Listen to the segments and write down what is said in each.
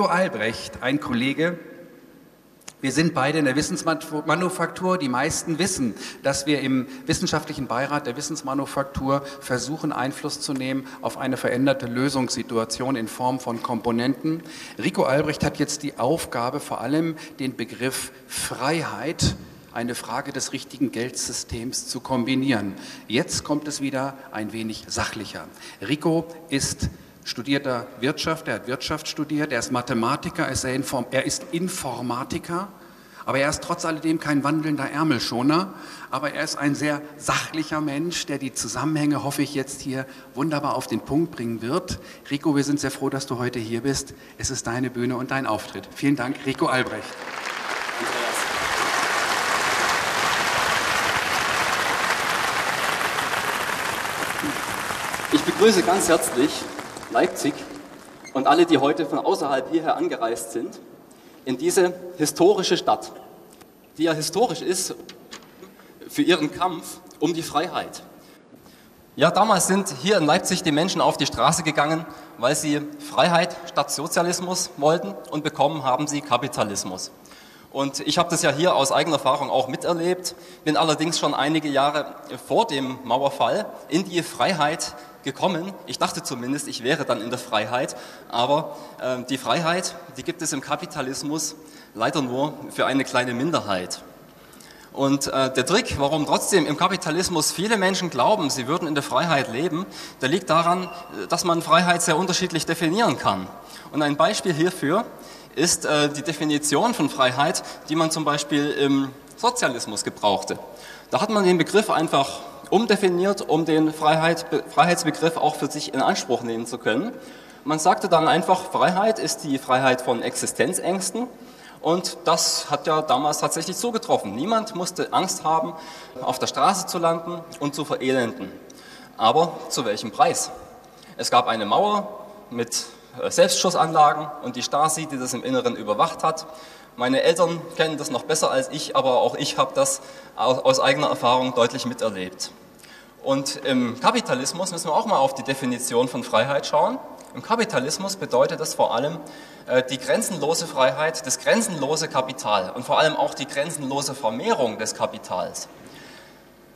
Rico Albrecht, ein Kollege, wir sind beide in der Wissensmanufaktur. Die meisten wissen, dass wir im wissenschaftlichen Beirat der Wissensmanufaktur versuchen, Einfluss zu nehmen auf eine veränderte Lösungssituation in Form von Komponenten. Rico Albrecht hat jetzt die Aufgabe, vor allem den Begriff Freiheit eine Frage des richtigen Geldsystems zu kombinieren. Jetzt kommt es wieder ein wenig sachlicher. Rico ist studierter Wirtschaft, er hat Wirtschaft studiert, er ist Mathematiker, er ist Informatiker, aber er ist trotz alledem kein wandelnder Ärmelschoner, aber er ist ein sehr sachlicher Mensch, der die Zusammenhänge, hoffe ich, jetzt hier wunderbar auf den Punkt bringen wird. Rico, wir sind sehr froh, dass du heute hier bist. Es ist deine Bühne und dein Auftritt. Vielen Dank, Rico Albrecht. Ich begrüße ganz herzlich Leipzig und alle, die heute von außerhalb hierher angereist sind, in diese historische Stadt, die ja historisch ist für ihren Kampf um die Freiheit. Ja, damals sind hier in Leipzig die Menschen auf die Straße gegangen, weil sie Freiheit statt Sozialismus wollten und bekommen haben sie Kapitalismus. Und ich habe das ja hier aus eigener Erfahrung auch miterlebt, bin allerdings schon einige Jahre vor dem Mauerfall in die Freiheit gekommen. Ich dachte zumindest, ich wäre dann in der Freiheit, aber äh, die Freiheit, die gibt es im Kapitalismus leider nur für eine kleine Minderheit. Und äh, der Trick, warum trotzdem im Kapitalismus viele Menschen glauben, sie würden in der Freiheit leben, der liegt daran, dass man Freiheit sehr unterschiedlich definieren kann. Und ein Beispiel hierfür ist äh, die Definition von Freiheit, die man zum Beispiel im Sozialismus gebrauchte. Da hat man den Begriff einfach umdefiniert, um den Freiheit, Freiheitsbegriff auch für sich in Anspruch nehmen zu können. Man sagte dann einfach, Freiheit ist die Freiheit von Existenzängsten. Und das hat ja damals tatsächlich zugetroffen. Niemand musste Angst haben, auf der Straße zu landen und zu verelenden. Aber zu welchem Preis? Es gab eine Mauer mit Selbstschussanlagen und die Stasi, die das im Inneren überwacht hat. Meine Eltern kennen das noch besser als ich, aber auch ich habe das aus eigener Erfahrung deutlich miterlebt. Und im Kapitalismus müssen wir auch mal auf die Definition von Freiheit schauen. Im Kapitalismus bedeutet das vor allem äh, die grenzenlose Freiheit, das grenzenlose Kapital und vor allem auch die grenzenlose Vermehrung des Kapitals.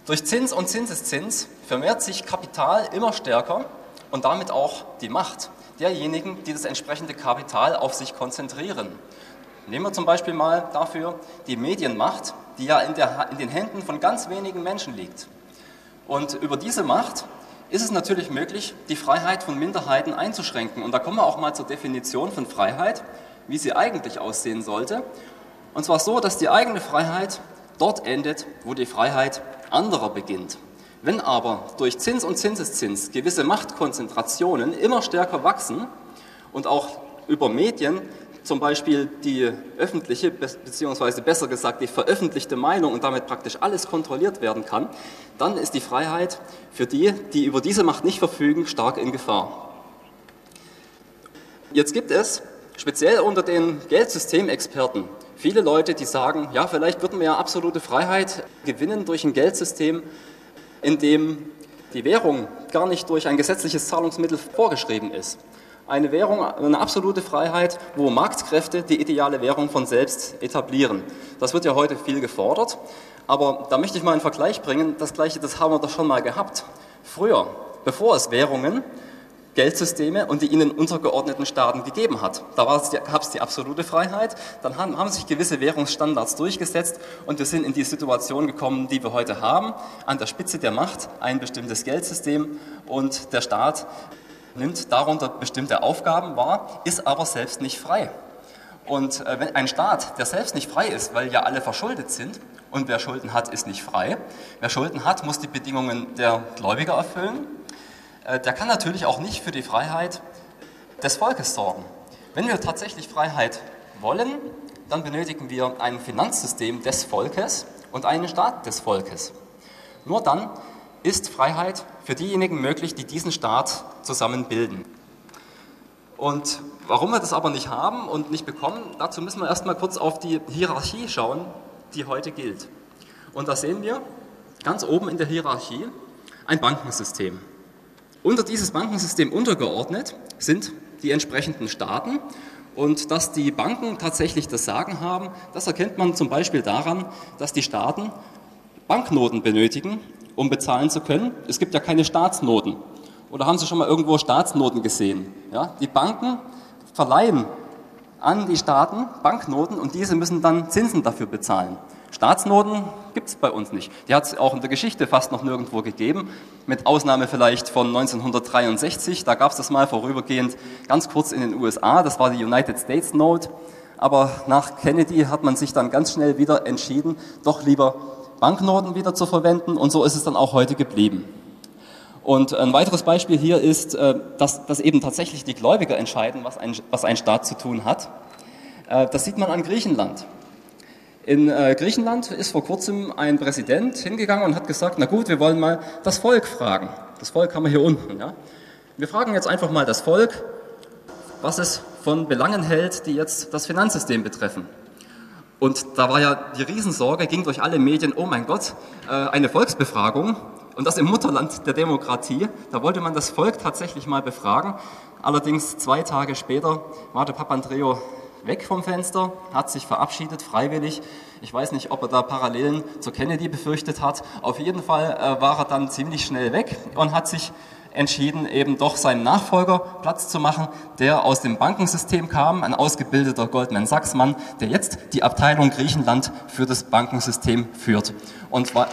Durch Zins und Zinseszins vermehrt sich Kapital immer stärker und damit auch die Macht derjenigen, die das entsprechende Kapital auf sich konzentrieren. Nehmen wir zum Beispiel mal dafür die Medienmacht, die ja in, der, in den Händen von ganz wenigen Menschen liegt. Und über diese Macht ist es natürlich möglich, die Freiheit von Minderheiten einzuschränken. Und da kommen wir auch mal zur Definition von Freiheit, wie sie eigentlich aussehen sollte. Und zwar so, dass die eigene Freiheit dort endet, wo die Freiheit anderer beginnt. Wenn aber durch Zins und Zinseszins gewisse Machtkonzentrationen immer stärker wachsen und auch über Medien zum Beispiel die öffentliche, beziehungsweise besser gesagt die veröffentlichte Meinung und damit praktisch alles kontrolliert werden kann, dann ist die Freiheit für die, die über diese Macht nicht verfügen, stark in Gefahr. Jetzt gibt es speziell unter den Geldsystemexperten viele Leute, die sagen, ja, vielleicht würden wir ja absolute Freiheit gewinnen durch ein Geldsystem, in dem die Währung gar nicht durch ein gesetzliches Zahlungsmittel vorgeschrieben ist eine Währung, eine absolute Freiheit, wo Marktkräfte die ideale Währung von selbst etablieren. Das wird ja heute viel gefordert, aber da möchte ich mal einen Vergleich bringen. Das Gleiche, das haben wir doch schon mal gehabt. Früher, bevor es Währungen, Geldsysteme und die ihnen untergeordneten Staaten gegeben hat. Da gab es die absolute Freiheit, dann haben, haben sich gewisse Währungsstandards durchgesetzt und wir sind in die Situation gekommen, die wir heute haben. An der Spitze der Macht ein bestimmtes Geldsystem und der Staat nimmt darunter bestimmte Aufgaben wahr, ist aber selbst nicht frei. Und äh, wenn ein Staat, der selbst nicht frei ist, weil ja alle verschuldet sind, und wer Schulden hat, ist nicht frei, wer Schulden hat, muss die Bedingungen der Gläubiger erfüllen, der kann natürlich auch nicht für die Freiheit des Volkes sorgen. Wenn wir tatsächlich Freiheit wollen, dann benötigen wir ein Finanzsystem des Volkes und einen Staat des Volkes. Nur dann ist Freiheit für diejenigen möglich, die diesen Staat zusammen bilden. Und warum wir das aber nicht haben und nicht bekommen, dazu müssen wir erstmal kurz auf die Hierarchie schauen, die heute gilt. Und da sehen wir ganz oben in der Hierarchie ein Bankensystem. Unter dieses Bankensystem untergeordnet sind die entsprechenden Staaten Und dass die Banken tatsächlich das Sagen haben, das erkennt man zum Beispiel daran, dass die Staaten Banknoten benötigen, um bezahlen zu können. Es gibt ja keine Staatsnoten. Oder haben Sie schon mal irgendwo Staatsnoten gesehen? Ja? Die Banken verleihen an die Staaten Banknoten und diese müssen dann Zinsen dafür bezahlen. Staatsnoten gibt es bei uns nicht. Die hat es auch in der Geschichte fast noch nirgendwo gegeben, mit Ausnahme vielleicht von 1963. Da gab es das mal vorübergehend ganz kurz in den USA. Das war die United States Note. Aber nach Kennedy hat man sich dann ganz schnell wieder entschieden, doch lieber Banknoten wieder zu verwenden. Und so ist es dann auch heute geblieben. Und ein weiteres Beispiel hier ist, äh, dass, dass eben tatsächlich die Gläubiger entscheiden, was ein, was ein Staat zu tun hat. Äh, das sieht man an Griechenland. In äh, Griechenland ist vor kurzem ein Präsident hingegangen und hat gesagt, na gut, wir wollen mal das Volk fragen. Das Volk haben wir hier unten. Ja? Wir fragen jetzt einfach mal das Volk, was es von Belangen hält, die jetzt das Finanzsystem betreffen. Und da war ja die Riesensorge, ging durch alle Medien, oh mein Gott, eine Volksbefragung. Und das im Mutterland der Demokratie. Da wollte man das Volk tatsächlich mal befragen. Allerdings zwei Tage später war der Papandreou weg vom Fenster, hat sich verabschiedet, freiwillig. Ich weiß nicht, ob er da Parallelen zu Kennedy befürchtet hat. Auf jeden Fall äh, war er dann ziemlich schnell weg und hat sich entschieden, eben doch seinen Nachfolger Platz zu machen, der aus dem Bankensystem kam, ein ausgebildeter Goldman Sachs-Mann, der jetzt die Abteilung Griechenland für das Bankensystem führt. Und zwar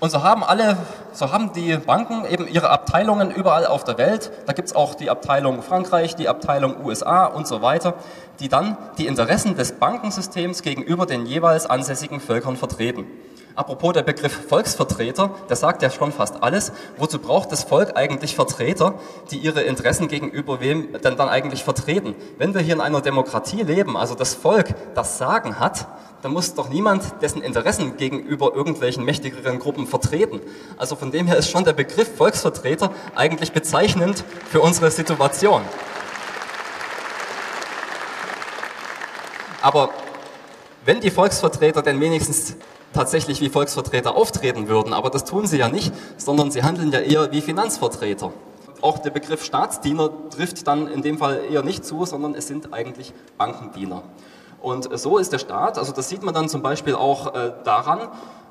Und so haben alle, so haben die Banken eben ihre Abteilungen überall auf der Welt. Da gibt es auch die Abteilung Frankreich, die Abteilung USA und so weiter, die dann die Interessen des Bankensystems gegenüber den jeweils ansässigen Völkern vertreten. Apropos der Begriff Volksvertreter, der sagt ja schon fast alles. Wozu braucht das Volk eigentlich Vertreter, die ihre Interessen gegenüber wem denn dann eigentlich vertreten? Wenn wir hier in einer Demokratie leben, also das Volk das Sagen hat, dann muss doch niemand dessen Interessen gegenüber irgendwelchen mächtigeren Gruppen vertreten. Also von dem her ist schon der Begriff Volksvertreter eigentlich bezeichnend für unsere Situation. Aber wenn die Volksvertreter denn wenigstens tatsächlich wie Volksvertreter auftreten würden, aber das tun sie ja nicht, sondern sie handeln ja eher wie Finanzvertreter. Auch der Begriff Staatsdiener trifft dann in dem Fall eher nicht zu, sondern es sind eigentlich Bankendiener. Und so ist der Staat, also das sieht man dann zum Beispiel auch äh, daran,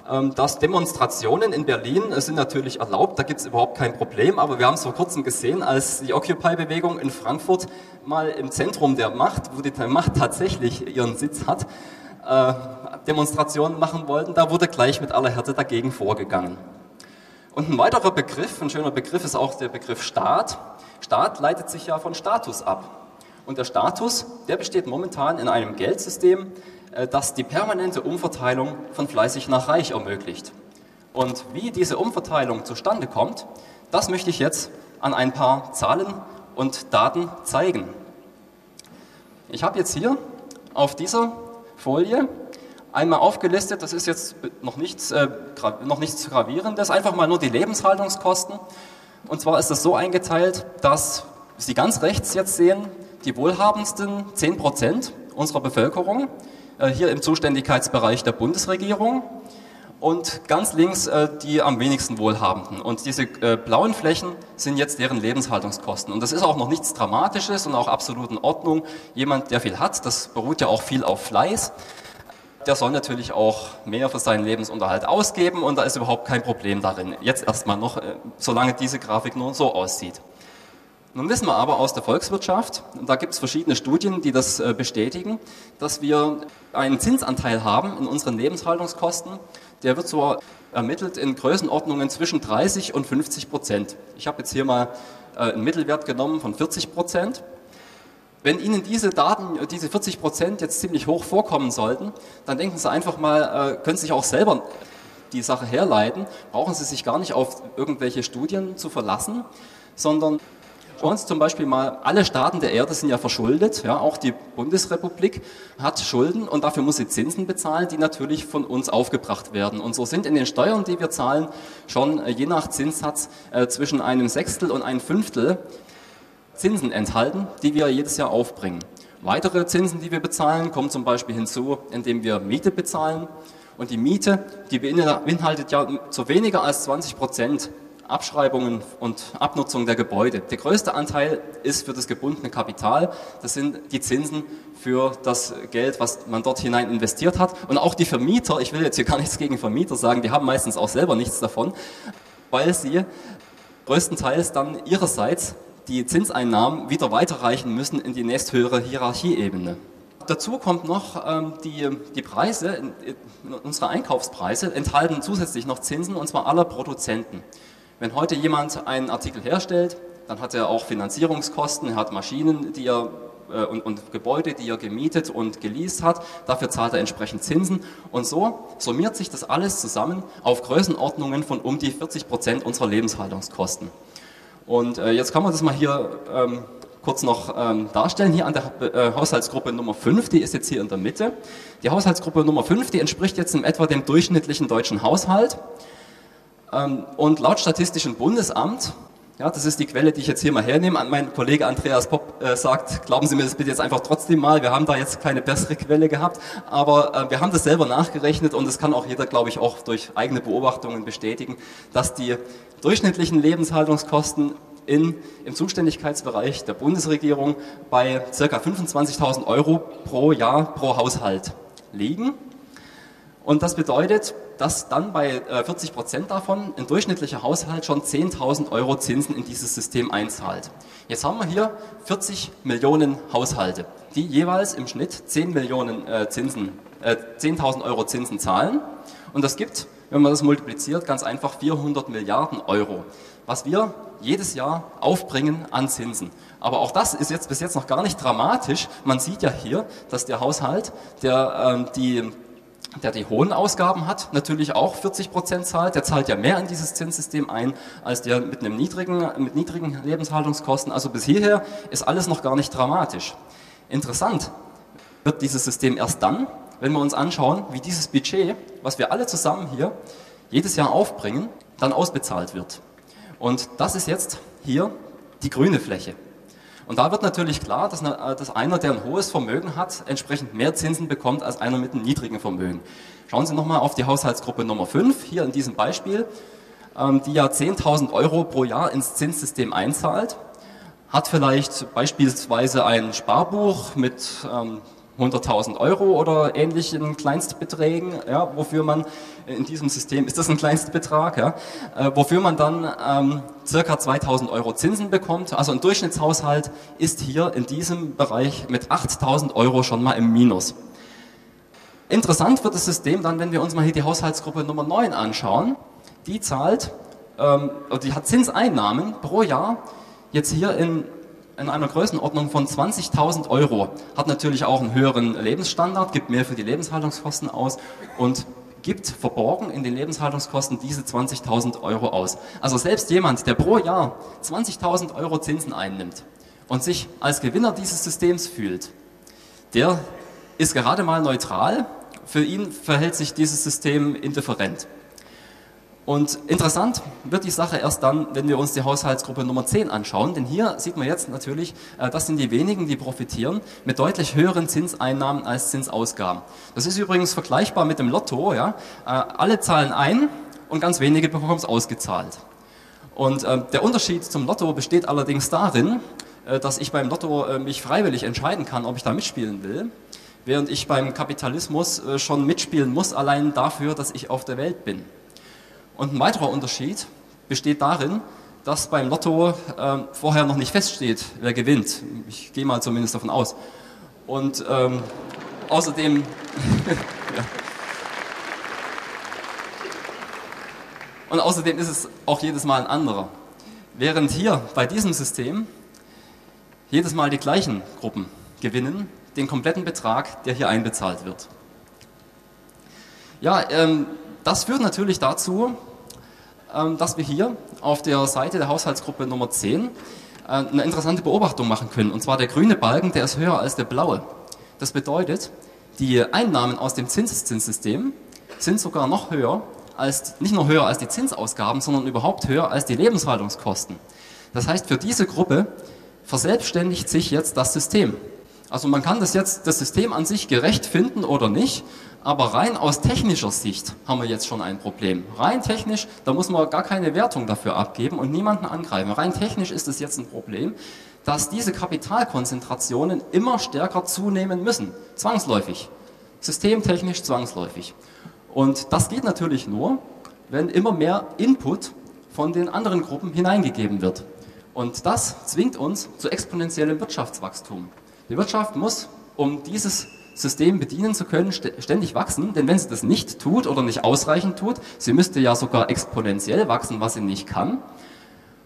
ähm, dass Demonstrationen in Berlin äh, sind natürlich erlaubt, da gibt es überhaupt kein Problem, aber wir haben es vor kurzem gesehen, als die Occupy-Bewegung in Frankfurt mal im Zentrum der Macht, wo die Macht tatsächlich ihren Sitz hat, äh, Demonstrationen machen wollten, da wurde gleich mit aller Härte dagegen vorgegangen. Und ein weiterer Begriff, ein schöner Begriff ist auch der Begriff Staat. Staat leitet sich ja von Status ab. Und der Status, der besteht momentan in einem Geldsystem, äh, das die permanente Umverteilung von fleißig nach reich ermöglicht. Und wie diese Umverteilung zustande kommt, das möchte ich jetzt an ein paar Zahlen und Daten zeigen. Ich habe jetzt hier auf dieser Folie einmal aufgelistet, das ist jetzt noch nichts, äh, noch nichts Gravierendes, einfach mal nur die Lebenshaltungskosten. Und zwar ist das so eingeteilt, dass Sie ganz rechts jetzt sehen, die wohlhabendsten 10 Prozent unserer Bevölkerung, äh, hier im Zuständigkeitsbereich der Bundesregierung, und ganz links äh, die am wenigsten Wohlhabenden. Und diese äh, blauen Flächen sind jetzt deren Lebenshaltungskosten. Und das ist auch noch nichts Dramatisches und auch absolut in Ordnung. Jemand, der viel hat, das beruht ja auch viel auf Fleiß, der soll natürlich auch mehr für seinen Lebensunterhalt ausgeben und da ist überhaupt kein Problem darin. Jetzt erstmal noch, äh, solange diese Grafik nur so aussieht. Nun wissen wir aber aus der Volkswirtschaft, und da gibt es verschiedene Studien, die das äh, bestätigen, dass wir einen Zinsanteil haben in unseren Lebenshaltungskosten. Der wird so ermittelt in Größenordnungen zwischen 30 und 50 Prozent. Ich habe jetzt hier mal äh, einen Mittelwert genommen von 40 Prozent. Wenn Ihnen diese Daten, diese 40 Prozent jetzt ziemlich hoch vorkommen sollten, dann denken Sie einfach mal, äh, können Sie sich auch selber die Sache herleiten, brauchen Sie sich gar nicht auf irgendwelche Studien zu verlassen, sondern Sie zum Beispiel mal, alle Staaten der Erde sind ja verschuldet, ja, auch die Bundesrepublik hat Schulden und dafür muss sie Zinsen bezahlen, die natürlich von uns aufgebracht werden. Und so sind in den Steuern, die wir zahlen, schon äh, je nach Zinssatz äh, zwischen einem Sechstel und einem Fünftel Zinsen enthalten, die wir jedes Jahr aufbringen. Weitere Zinsen, die wir bezahlen, kommen zum Beispiel hinzu, indem wir Miete bezahlen Und die Miete, die beinhaltet ja zu weniger als 20 Prozent Abschreibungen und Abnutzung der Gebäude. Der größte Anteil ist für das gebundene Kapital. Das sind die Zinsen für das Geld, was man dort hinein investiert hat. Und auch die Vermieter, ich will jetzt hier gar nichts gegen Vermieter sagen, die haben meistens auch selber nichts davon, weil sie größtenteils dann ihrerseits die Zinseinnahmen wieder weiterreichen müssen in die nächsthöhere Hierarchieebene. Dazu kommt noch ähm, die, die Preise, in, in unsere Einkaufspreise enthalten zusätzlich noch Zinsen und zwar aller Produzenten. Wenn heute jemand einen Artikel herstellt, dann hat er auch Finanzierungskosten, er hat Maschinen, die er äh, und, und, Gebäude, die er gemietet und geleast hat. Dafür zahlt er entsprechend Zinsen. Und so summiert sich das alles zusammen auf Größenordnungen von um die 40 Prozent unserer Lebenshaltungskosten. Und äh, jetzt kann man das mal hier ähm, kurz noch ähm, darstellen. Hier an der äh, Haushaltsgruppe Nummer 5, die ist jetzt hier in der Mitte. Die Haushaltsgruppe Nummer 5, die entspricht jetzt in etwa dem durchschnittlichen deutschen Haushalt. Ähm, und laut Statistischem Bundesamt ja, das ist die Quelle, die ich jetzt hier mal hernehme. Mein Kollege Andreas Popp äh, sagt, glauben Sie mir das bitte jetzt einfach trotzdem mal. Wir haben da jetzt keine bessere Quelle gehabt, aber äh, wir haben das selber nachgerechnet und das kann auch jeder, glaube ich, auch durch eigene Beobachtungen bestätigen, dass die durchschnittlichen Lebenshaltungskosten in, im Zuständigkeitsbereich der Bundesregierung bei ca. 25.000 Euro pro Jahr pro Haushalt liegen. Und das bedeutet, dass dann bei 40 äh, Prozent davon ein durchschnittlicher Haushalt schon 10.000 Euro Zinsen in dieses System einzahlt. Jetzt haben wir hier 40 Millionen Haushalte, die jeweils im Schnitt 10 Millionen äh, Zinsen, äh, 10.000 Euro Zinsen zahlen. Und das gibt, wenn man das multipliziert, ganz einfach 400 Milliarden Euro, was wir jedes Jahr aufbringen an Zinsen. Aber auch das ist jetzt bis jetzt noch gar nicht dramatisch. Man sieht ja hier, dass der Haushalt, der äh, die der die hohen Ausgaben hat, natürlich auch 40 Prozent zahlt. Der zahlt ja mehr in dieses Zinssystem ein, als der mit, einem niedrigen, mit niedrigen Lebenshaltungskosten. Also bis hierher ist alles noch gar nicht dramatisch. Interessant wird dieses System erst dann, wenn wir uns anschauen, wie dieses Budget, was wir alle zusammen hier jedes Jahr aufbringen, dann ausbezahlt wird. Und das ist jetzt hier die grüne Fläche. Und da wird natürlich klar, dass, eine, äh, dass, einer, der ein hohes Vermögen hat, entsprechend mehr Zinsen bekommt als einer mit einem niedrigen Vermögen. Schauen Sie nochmal auf die Haushaltsgruppe Nummer 5, hier in diesem Beispiel, ähm, die ja 10.000 Euro pro Jahr ins Zinssystem einzahlt, hat vielleicht beispielsweise ein Sparbuch mit ähm, 100.000 Euro oder ähnlichen Kleinstbeträgen, ja, wofür man in diesem System, ist das ein Kleinstbetrag, ja, äh, wofür man dann ähm, circa 2.000 Euro Zinsen bekommt. Also ein Durchschnittshaushalt ist hier in diesem Bereich mit 8.000 Euro schon mal im Minus. Interessant wird das System dann, wenn wir uns mal hier die Haushaltsgruppe Nummer 9 anschauen. Die zahlt, ähm, die hat Zinseinnahmen pro Jahr jetzt hier in in einer Größenordnung von 20.000 Euro, hat natürlich auch einen höheren Lebensstandard, gibt mehr für die Lebenshaltungskosten aus und gibt verborgen in den Lebenshaltungskosten diese 20.000 Euro aus. Also selbst jemand, der pro Jahr 20.000 Euro Zinsen einnimmt und sich als Gewinner dieses Systems fühlt, der ist gerade mal neutral. Für ihn verhält sich dieses System indifferent. Und interessant wird die Sache erst dann, wenn wir uns die Haushaltsgruppe Nummer 10 anschauen, denn hier sieht man jetzt natürlich, äh, das sind die wenigen, die profitieren mit deutlich höheren Zinseinnahmen als Zinsausgaben. Das ist übrigens vergleichbar mit dem Lotto, ja. Äh, alle zahlen ein und ganz wenige bekommen es ausgezahlt. Und äh, der Unterschied zum Lotto besteht allerdings darin, dass ich beim Lotto mich freiwillig entscheiden kann, ob ich da mitspielen will, während ich beim Kapitalismus schon mitspielen muss, allein dafür, dass ich auf der Welt bin. Und ein weiterer Unterschied besteht darin, dass beim Lotto äh, vorher noch nicht feststeht, wer gewinnt. Ich gehe mal zumindest davon aus. Und ähm, außerdem, ja. und außerdem ist es auch jedes Mal ein anderer. Während hier bei diesem System jedes Mal die gleichen Gruppen gewinnen, den kompletten Betrag, der hier einbezahlt wird. Ja, ähm, das führt natürlich dazu, dass wir hier auf der Seite der Haushaltsgruppe Nummer 10 äh, eine interessante Beobachtung machen können. Und zwar der grüne Balken, der ist höher als der blaue. Das bedeutet, die Einnahmen aus dem Zinseszinssystem sind sogar noch höher als, nicht nur höher als die Zinsausgaben, sondern überhaupt höher als die Lebenshaltungskosten. Das heißt, für diese Gruppe verselbstständigt sich jetzt das System. Also man kann das jetzt, das System an sich gerecht finden oder nicht, aber rein aus technischer Sicht haben wir jetzt schon ein Problem. Rein technisch, da muss man gar keine Wertung dafür abgeben und niemanden angreifen. Rein technisch ist es jetzt ein Problem, dass diese Kapitalkonzentrationen immer stärker zunehmen müssen. Zwangsläufig. Systemtechnisch zwangsläufig. Und das geht natürlich nur, wenn immer mehr Input von den anderen Gruppen hineingegeben wird. Und das zwingt uns zu exponentiellem Wirtschaftswachstum. Die Wirtschaft muss, um dieses System bedienen zu können, ständig wachsen, denn wenn sie das nicht tut oder nicht ausreichend tut, sie müsste ja sogar exponentiell wachsen, was sie nicht kann.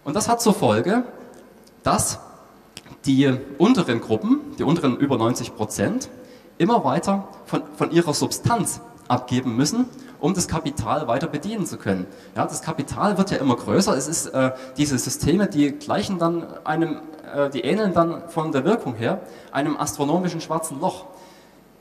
Und das hat zur Folge, dass die unteren Gruppen, die unteren über 90 Prozent, immer weiter von, von ihrer Substanz abgeben müssen, um das Kapital weiter bedienen zu können. Ja, das Kapital wird ja immer größer. Es ist äh, diese Systeme, die gleichen dann einem äh, die ähneln dann von der Wirkung her einem astronomischen schwarzen Loch.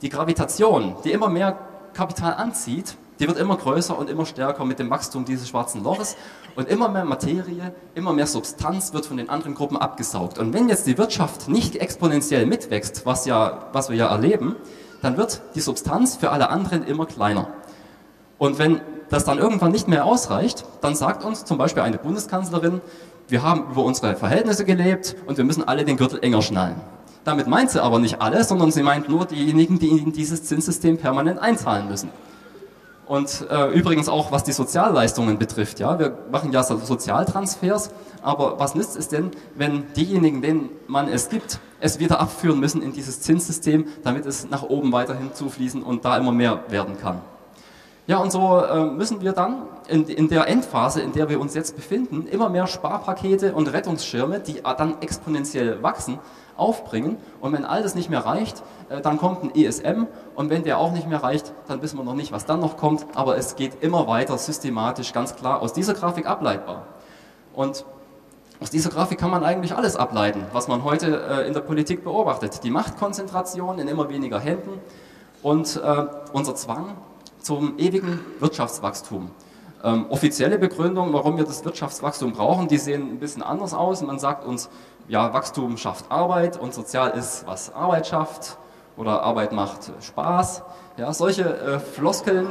Die Gravitation, die immer mehr Kapital anzieht, die wird immer größer und immer stärker mit dem Wachstum dieses schwarzen Loches und immer mehr Materie, immer mehr Substanz wird von den anderen Gruppen abgesaugt. Und wenn jetzt die Wirtschaft nicht exponentiell mitwächst, was, ja, was wir ja erleben, dann wird die Substanz für alle anderen immer kleiner. Und wenn das dann irgendwann nicht mehr ausreicht, dann sagt uns zum Beispiel eine Bundeskanzlerin, wir haben über unsere Verhältnisse gelebt und wir müssen alle den Gürtel enger schnallen. Damit meint sie aber nicht alle, sondern sie meint nur diejenigen, die in dieses Zinssystem permanent einzahlen müssen. Und äh, übrigens auch was die Sozialleistungen betrifft. Ja? Wir machen ja Sozialtransfers, aber was nützt es denn, wenn diejenigen, denen man es gibt, es wieder abführen müssen in dieses Zinssystem, damit es nach oben weiterhin zufließen und da immer mehr werden kann? Ja, und so äh, müssen wir dann in, in, der Endphase, in der wir uns jetzt befinden, immer mehr Sparpakete und Rettungsschirme, die dann exponentiell wachsen, aufbringen. Und wenn all das nicht mehr reicht, äh, dann kommt ein ESM. Und wenn der auch nicht mehr reicht, dann wissen wir noch nicht, was dann noch kommt. Aber es geht immer weiter systematisch, ganz klar aus dieser Grafik ableitbar. Und aus dieser Grafik kann man eigentlich alles ableiten, was man heute äh, in der Politik beobachtet. Die Machtkonzentration in immer weniger Händen und äh, unser Zwang, zum ewigen Wirtschaftswachstum. Ähm, offizielle Begründung, warum wir das Wirtschaftswachstum brauchen, die sehen ein bisschen anders aus. Man sagt uns, ja, Wachstum schafft Arbeit und sozial ist, was Arbeit schafft oder Arbeit macht Spaß. Ja, solche äh, Floskeln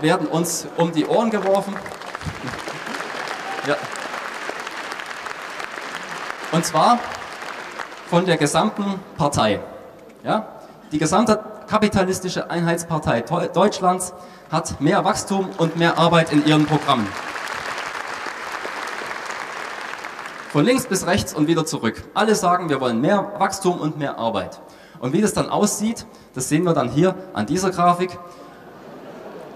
werden uns um die Ohren geworfen. ja. Und zwar von der gesamten Partei. Ja? Die gesamte kapitalistische Einheitspartei Deutschlands hat mehr Wachstum und mehr Arbeit in ihren Programmen. Von links bis rechts und wieder zurück. Alle sagen, wir wollen mehr Wachstum und mehr Arbeit. Und wie das dann aussieht, das sehen wir dann hier an dieser Grafik.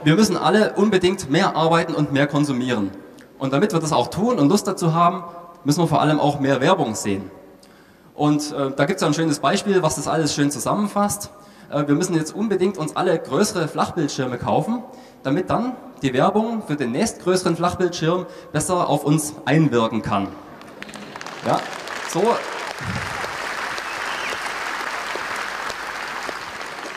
Wir müssen alle unbedingt mehr arbeiten und mehr konsumieren. Und damit wir das auch tun und Lust dazu haben, müssen wir vor allem auch mehr Werbung sehen. Und äh, da gibt es ein schönes Beispiel, was das alles schön zusammenfasst. Äh, wir müssen jetzt unbedingt uns alle größere Flachbildschirme kaufen, damit dann die Werbung für den nächstgrößeren Flachbildschirm besser auf uns einwirken kann. Ja, so.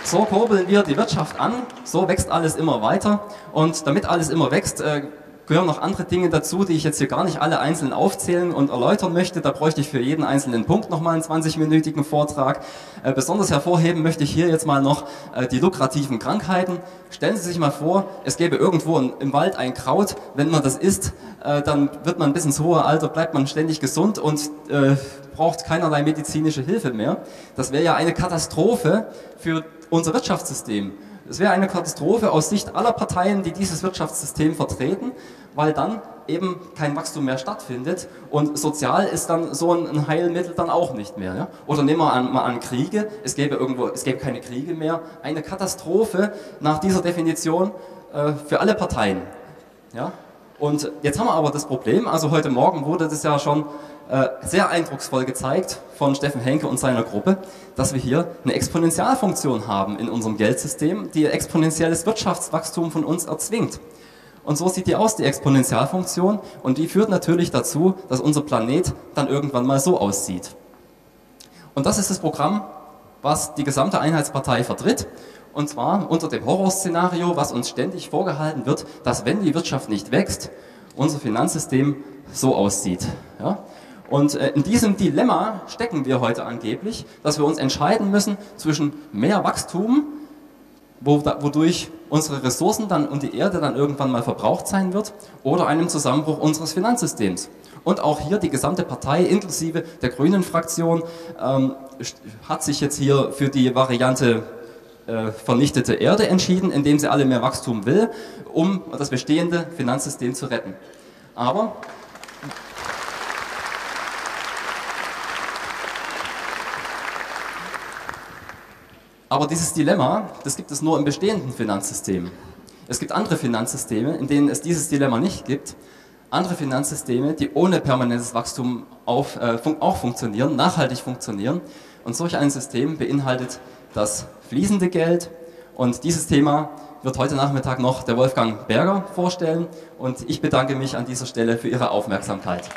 So kurbeln wir die Wirtschaft an, so wächst alles immer weiter und damit alles immer wächst, äh, gehören noch andere Dinge dazu, die ich jetzt hier gar nicht alle einzeln aufzählen und erläutern möchte. Da bräuchte ich für jeden einzelnen Punkt nochmal einen 20-minütigen Vortrag. Äh, besonders hervorheben möchte ich hier jetzt mal noch äh, die lukrativen Krankheiten. Stellen Sie sich mal vor, es gäbe irgendwo im Wald ein Kraut. Wenn man das isst, äh, dann wird man bis ins hohe Alter, bleibt man ständig gesund und braucht keinerlei medizinische Hilfe mehr. Das wäre ja eine Katastrophe für unser Wirtschaftssystem. Es wäre eine Katastrophe aus Sicht aller Parteien, die dieses Wirtschaftssystem vertreten, weil dann eben kein Wachstum mehr stattfindet und sozial ist dann so ein Heilmittel dann auch nicht mehr. Ja? Oder nehmen wir an, mal an Kriege, es gäbe irgendwo, es gäbe keine Kriege mehr. Eine Katastrophe nach dieser Definition äh, für alle Parteien. Ja? Und jetzt haben wir aber das Problem, also heute Morgen wurde das ja schon sehr eindrucksvoll gezeigt von Steffen Henke und seiner Gruppe, dass wir hier eine Exponentialfunktion haben in unserem Geldsystem, die exponentielles Wirtschaftswachstum von uns erzwingt. Und so sieht die aus, die Exponentialfunktion, und die führt natürlich dazu, dass unser Planet dann irgendwann mal so aussieht. Und das ist das Programm, was die gesamte Einheitspartei vertritt. Und zwar unter dem Horrorszenario, was uns ständig vorgehalten wird, dass wenn die Wirtschaft nicht wächst, unser Finanzsystem so aussieht. Ja? Und äh, in diesem Dilemma stecken wir heute angeblich, dass wir uns entscheiden müssen zwischen mehr Wachstum, wodurch unsere Ressourcen dann und die Erde dann irgendwann mal verbraucht sein wird, oder einem Zusammenbruch unseres Finanzsystems. Und auch hier die gesamte Partei, inklusive der Grünen Fraktion, ähm, hat sich jetzt hier für die Variante äh, vernichtete Erde entschieden, indem sie alle mehr Wachstum will, um das bestehende Finanzsystem zu retten. Aber Aber dieses Dilemma, das gibt es nur im bestehenden Finanzsystem. Es gibt andere Finanzsysteme, in denen es dieses Dilemma nicht gibt. Andere Finanzsysteme, die ohne permanentes Wachstum auf, äh, fun auch funktionieren, nachhaltig funktionieren. Und solch ein System beinhaltet das fließende Geld. Und dieses Thema wird heute Nachmittag noch der Wolfgang Berger vorstellen. Und ich bedanke mich an dieser Stelle für Ihre Aufmerksamkeit.